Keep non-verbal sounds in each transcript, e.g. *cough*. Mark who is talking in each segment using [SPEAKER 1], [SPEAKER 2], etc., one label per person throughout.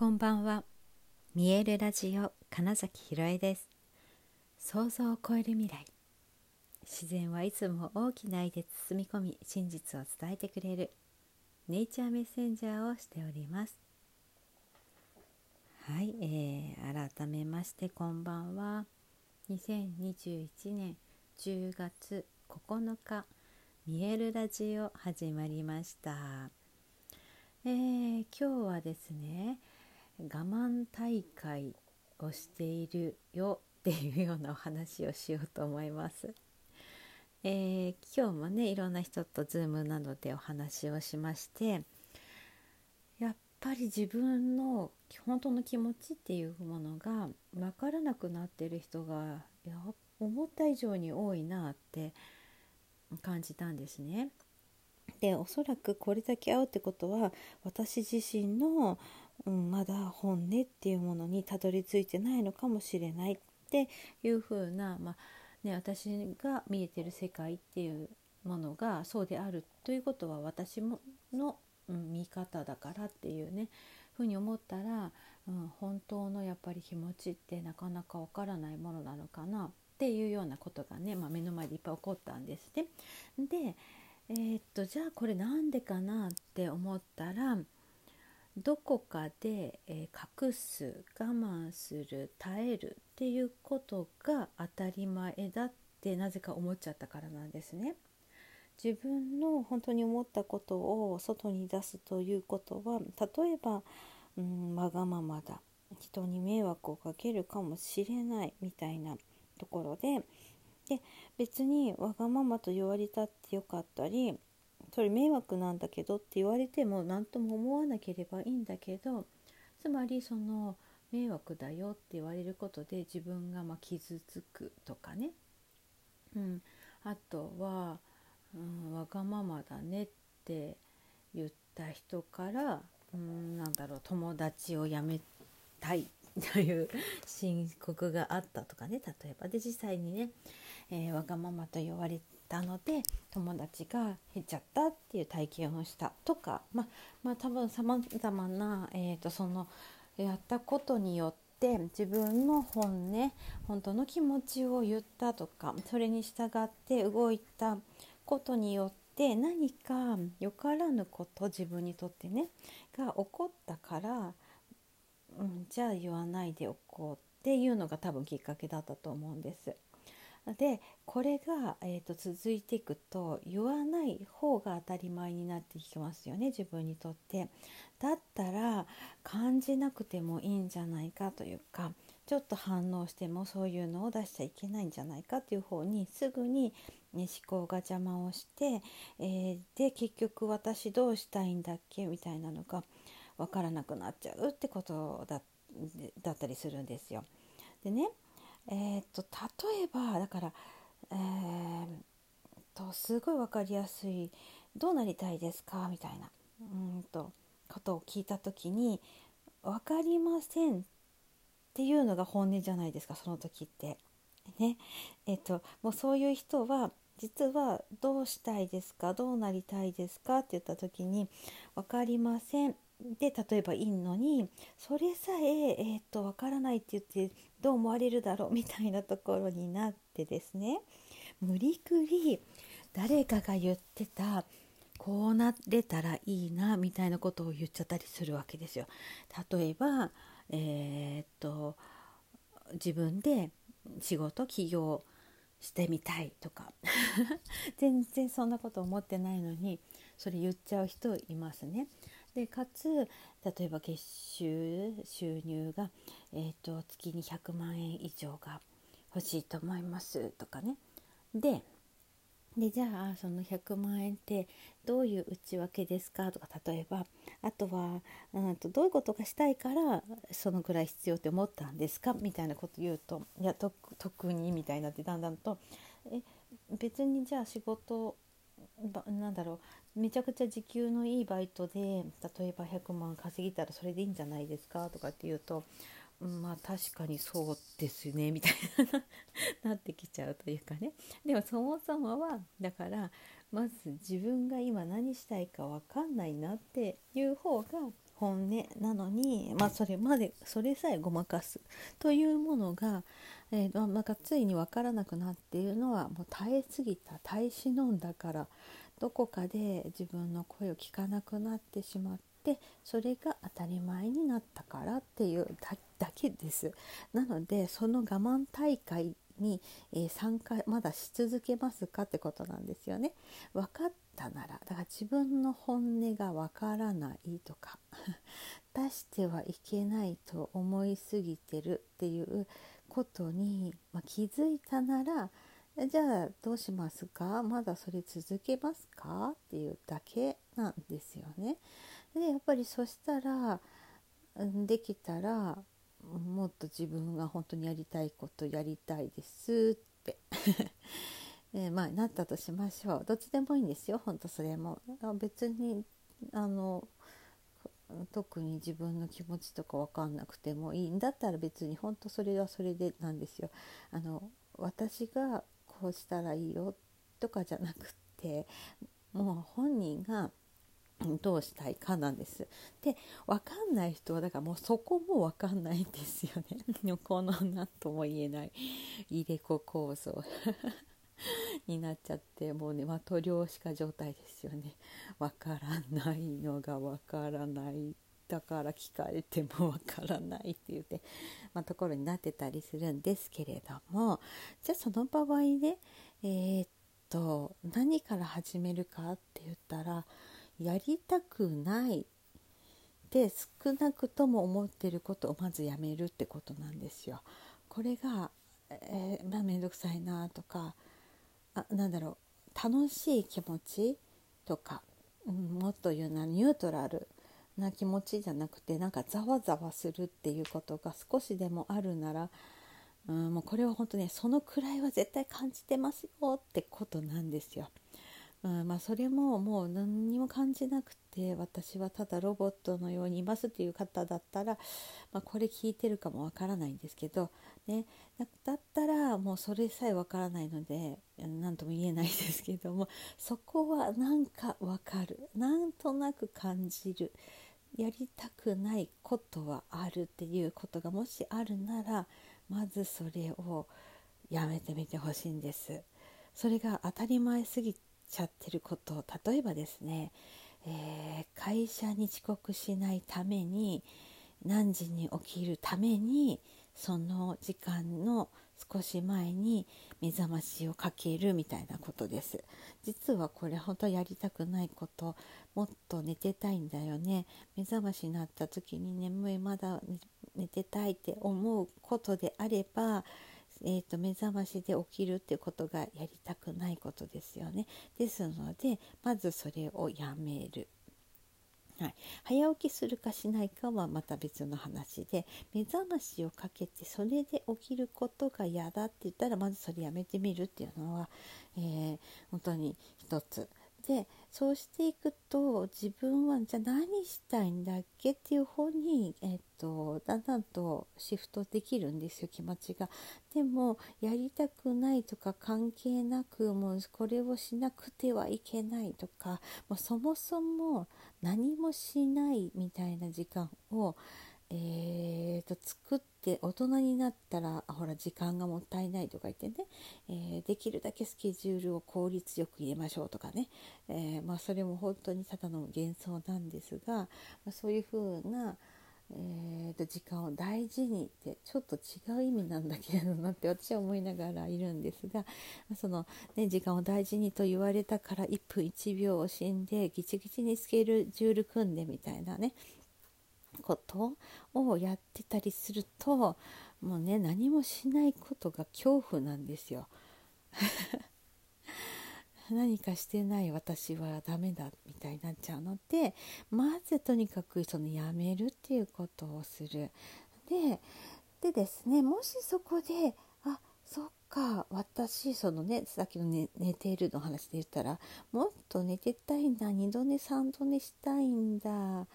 [SPEAKER 1] こんばんは。見えるラジオ金崎ひろえです。想像を超える未来。自然はいつも大きな愛で包み込み真実を伝えてくれる。ネイチャーメッセンジャーをしております。はい、えー、改めましてこんばんは。2021年10月9日見えるラジオ始まりました。えー、今日はですね我慢大会をしているよっていうようなお話をしようと思います。えー、今日もねいろんな人と Zoom などでお話をしましてやっぱり自分の本当の気持ちっていうものが分からなくなってる人がや思った以上に多いなって感じたんですね。でおそらくこれだけ会うってことは私自身のうん、まだ本音っていうものにたどり着いてないのかもしれないっていうふうな、まあね、私が見えてる世界っていうものがそうであるということは私もの、うん、見方だからっていうねふうに思ったら、うん、本当のやっぱり気持ちってなかなかわからないものなのかなっていうようなことがね、まあ、目の前でいっぱい起こったんですね。で、えー、っとじゃあこれなんでかなって思ったらどこかで、えー、隠す我慢する耐えるっていうことが当たり前だってなぜか思っちゃったからなんですね。自分の本当に思ったことを外に出すということは例えば、うん、わがままだ人に迷惑をかけるかもしれないみたいなところでで別にわがままと言われたってよかったりそれ迷惑なんだけどって言われても何とも思わなければいいんだけどつまりその迷惑だよって言われることで自分がま傷つくとかね、うん、あとは、うん、わがままだねって言った人から、うん、なんだろう友達を辞めたいという申告があったとかね例えば。で実際にね、えー、わがままと言われたので友達が減っちゃったっていう体験をしたとかまあまあ多分さまざまな、えーと、そのやったことによって自分の本音本当の気持ちを言ったとかそれに従って動いたことによって何かよからぬこと自分にとってねが起こったから、うん、じゃあ言わないでおこうっていうのが多分きっかけだったと思うんです。でこれが、えーと、続いていくと言わない方が当たり前になっていきますよね自分にとって。だったら感じなくてもいいんじゃないかというかちょっと反応してもそういうのを出しちゃいけないんじゃないかっていう方にすぐに、ね、思考が邪魔をして、えー、で結局私どうしたいんだっけみたいなのが分からなくなっちゃうってことだったりするんですよ。でねえー、っと例えばだから、えー、とすごい分かりやすい「どうなりたいですか?」みたいなうんとことを聞いた時に「分かりません」っていうのが本音じゃないですかその時って。ねえー、っともうそういう人は実は「どうしたいですか？どうなりたいですか?」って言った時に「分かりません」で例えばいいのにそれさええー、っと分からないって言ってどう思われるだろうみたいなところになってですね無理くり誰かが言ってたこうなれたらいいなみたいなことを言っちゃったりするわけですよ。例えば、えー、っと自分で仕事起業してみたいとか *laughs* 全然そんなこと思ってないのにそれ言っちゃう人いますね。でかつ例えば月収収入が、えーと、月に100万円以上が欲しいと思いますとかね。ででじゃあその100万円ってどういう内訳ですかとか例えばあとはうんとどういうことがしたいからそのぐらい必要って思ったんですかみたいなこと言うといや特にみたいになってだんだんとえ別にじゃあ仕事なんだろうめちゃくちゃ時給のいいバイトで例えば100万稼ぎたらそれでいいんじゃないですかとかって言うと、うん、まあ確かにそうですねみたいななってきちゃうというかね。でもそもそもはだからまず自分が今何したいか分かんないなっていう方が本音なのに、まあ、それまでそれさえごまかすというものが、えー、なんかついに分からなくなっているのはもう耐えすぎた耐え忍んだからどこかで自分の声を聞かなくなってしまってそれが当たり前になったからっていうだけです。なのでその我慢大会に、えー、参加まだし続けますかってことなんですよね。分かったならだから自分の本音が分からないとか *laughs* 出してはいけないと思いすぎてるっていうことに、まあ、気づいたならじゃあどうしますか？まだそれ続けますか？っていうだけなんですよね。でやっぱりそしたらできたらもっと自分が本当にやりたいことやりたいですって。*laughs* えまあなったとしましょう。どっちでもいいんですよ。本当それも。別にあの特に自分の気持ちとか分かんなくてもいい。んだったら別に本当それはそれでなんですよ。あの私がうしたらいいよとかじゃなくってもう本人がどうしたいかなんです。で分かんない人はだからもうそこも分かんないんですよね。*laughs* この何とも言えない入れ子構造 *laughs* になっちゃってもうね的漁師化状態ですよね。分からないのが分からないだから聞かれても分からないっていうね、*laughs* まあ、ところになってたりするんですけれどもじゃあその場合ねえー、っと何から始めるかって言ったらやりたくないで少なくとも思ってることをまずやめるってことなんですよ。これが、えー、まあ、めんどくさいなとかあなんだろう楽しい気持ちとか、うん、もっと言うなニュートラルな気持ちじゃなくてなんかざわざわするっていうことが少しでもあるなら、うん、もうこれは本当ねそのくらいは絶対感じてますよってことなんですよ。うんまあ、それももう何にも感じなくて私はただロボットのようにいますっていう方だったら、まあ、これ聞いてるかもわからないんですけど、ね、だったらもうそれさえわからないので何とも言えないですけどもそこはなんかわかるなんとなく感じるやりたくないことはあるっていうことがもしあるならまずそれをやめてみてほしいんです。それが当たり前すぎちゃってること例えばですね、えー、会社に遅刻しないために何時に起きるためにその時間の少し前に目覚ましをかけるみたいなことです実はこれ本当やりたくないこともっと寝てたいんだよね目覚ましになった時に眠いまだ寝てたいって思うことであればえーと、目覚ましで起きるってことがやりたくないことですよね。ですのでまずそれをやめる。はい、早起きするかしないかはまた別の話で目覚ましをかけてそれで起きることが嫌だって言ったらまずそれやめてみるっていうのは、えー、本当に一つ。でそうしていくと自分はじゃあ何したいんだっけっていう方に、えっと、だんだんとシフトできるんですよ気持ちが。でもやりたくないとか関係なくもうこれをしなくてはいけないとかもうそもそも何もしないみたいな時間をえーと、作って大人になったらほら時間がもったいないとか言ってね、えー、できるだけスケジュールを効率よく入れましょうとかね、えー、まあ、それも本当にただの幻想なんですが、まあ、そういうふうな、えーと、時間を大事にってちょっと違う意味なんだけどなって私は思いながらいるんですがその、ね、時間を大事にと言われたから1分1秒を死んでギチギチにスケジュール組んでみたいなね。ことをやってたりするともうね何もしないことが恐怖なんですよ。*laughs* 何かしてない私はダメだみたいになっちゃうのでまずとにかくそのやめるっていうことをする。ででですねもしそこであそっか私そのねさっきの寝寝ているの話で言ったらもっと寝てたいんだ2度寝3度寝したいんだ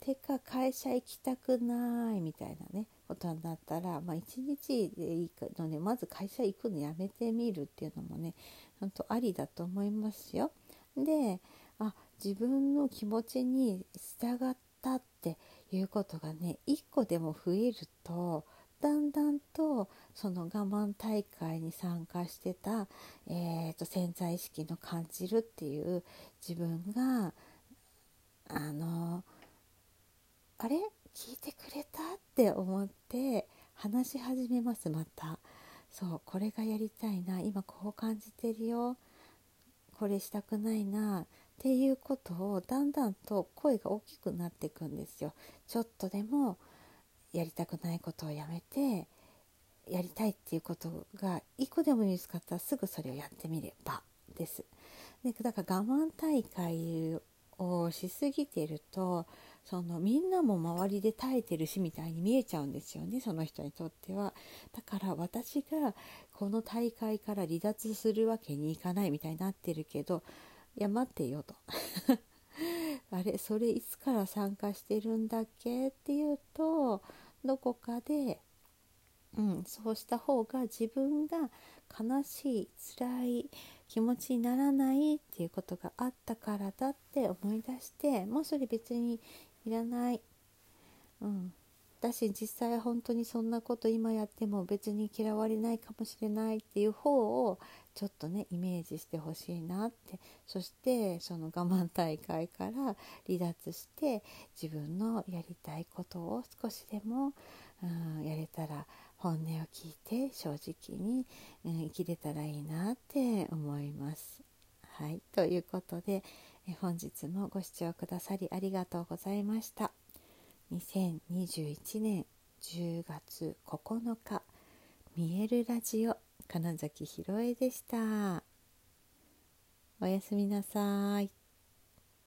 [SPEAKER 1] てか会社行きたくないみたいなねことになったら、まあ、1日でいいのでまず会社行くのやめてみるっていうのもね本当ありだと思いますよ。であ自分の気持ちに従ったっていうことがね1個でも増えるとだんだんとその我慢大会に参加してた、えーと、潜在意識の感じるっていう自分があのあれ？聞いてくれた？って思って話し始めますまた。そうこれがやりたいな。今こう感じてるよ。これしたくないな。っていうことをだんだんと声が大きくなっていくんですよ。ちょっとでもやりたくないことをやめてやりたいっていうことが1個でも見つかったらすぐそれをやってみればです。でだから我慢大会をしすぎてるとそのみんなも周りで耐えてるしみたいに見えちゃうんですよねその人にとっては。だから私がこの大会から離脱するわけにいかないみたいになってるけどいや待ってよと。*laughs* あれそれいつから参加してるんだっけ？っていうとどこかで、うん、そうした方が自分が悲しい辛い気持ちにならないっていうことがあったからだって思い出してもうそれ別にいらない、うん、だし実際本当にそんなこと今やっても別に嫌われないかもしれないっていう方をちょっとねイメージしてほしいなって。そしてその我慢大会から離脱して自分のやりたいことを少しでも、うん、やれたら本音を聞いて正直に、うん、生きれたらいいなって思います。はい、ということでえ本日もご視聴くださりありがとうございました。2021年10月9日見えるラジオ金崎ひろえでした。おやすみなさい。